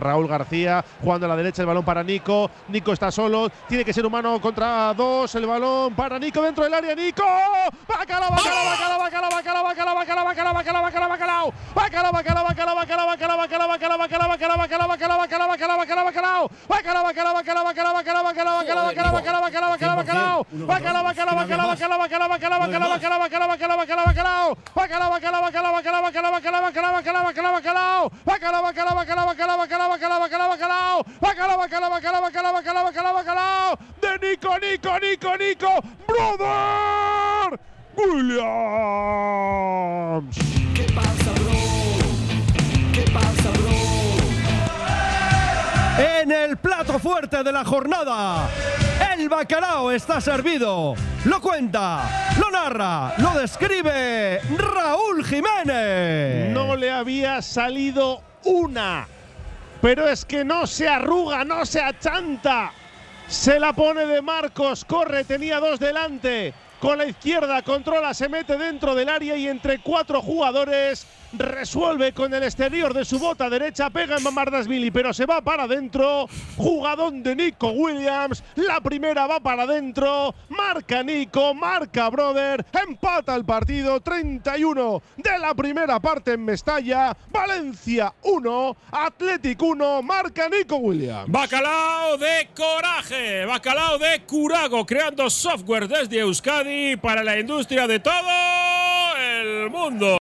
Raúl García jugando a la derecha el balón para Nico. Nico está solo, tiene que ser humano contra dos. El balón para Nico dentro del área. Nico. Bacalao, bacalao, bacalao, bacalao, bacalao, bacalao, bacalao, bacalao, bacalao, bacalao, bacalao. Bacalao, bacalao, bacalao, bacalao, bacalao, bacalao, bacalao, bacalao, bacalao, bacalao, bacalao, bacalao, bacalao, bacalao, bacalao. Bacalao, bacalao, bacalao, bacalao, bacalao, bacalao, bacalao, bacalao, bacalao, bacalao, bacalao, bacalao. Bacalao, bacalao, bacalao, bacalao, bacalao, bacalao, bacalao, bacalao, bacalao, bacalao, bacalao, bacalao. Bacalao, bacalao, bacalao, bacalao, bacalao, bacalao, bacalao, bacalao, bacalao, bacalao. Bacalao, bacalao, bacalao, bacalao, bacalao, bacalao, bacalao, bacalao. Bacalao, bacalao, bacalao, bacalao, bacalao, bacalao, bacalao. De Nico, Nico, Nico, Nico. Brother. Williams. El plato fuerte de la jornada, el bacalao está servido. Lo cuenta, lo narra, lo describe Raúl Jiménez. No le había salido una. Pero es que no se arruga, no se achanta. Se la pone de Marcos, corre, tenía dos delante. Con la izquierda controla, se mete dentro del área y entre cuatro jugadores resuelve con el exterior de su bota derecha, pega en Mamardasvili, pero se va para adentro. Jugadón de Nico Williams. La primera va para adentro. Marca Nico, marca Brother. Empata el partido 31 de la primera parte en Mestalla. Valencia 1, Athletic 1, marca Nico Williams. Bacalao de coraje, bacalao de curago, creando software desde Euskadi para la industria de todo el mundo.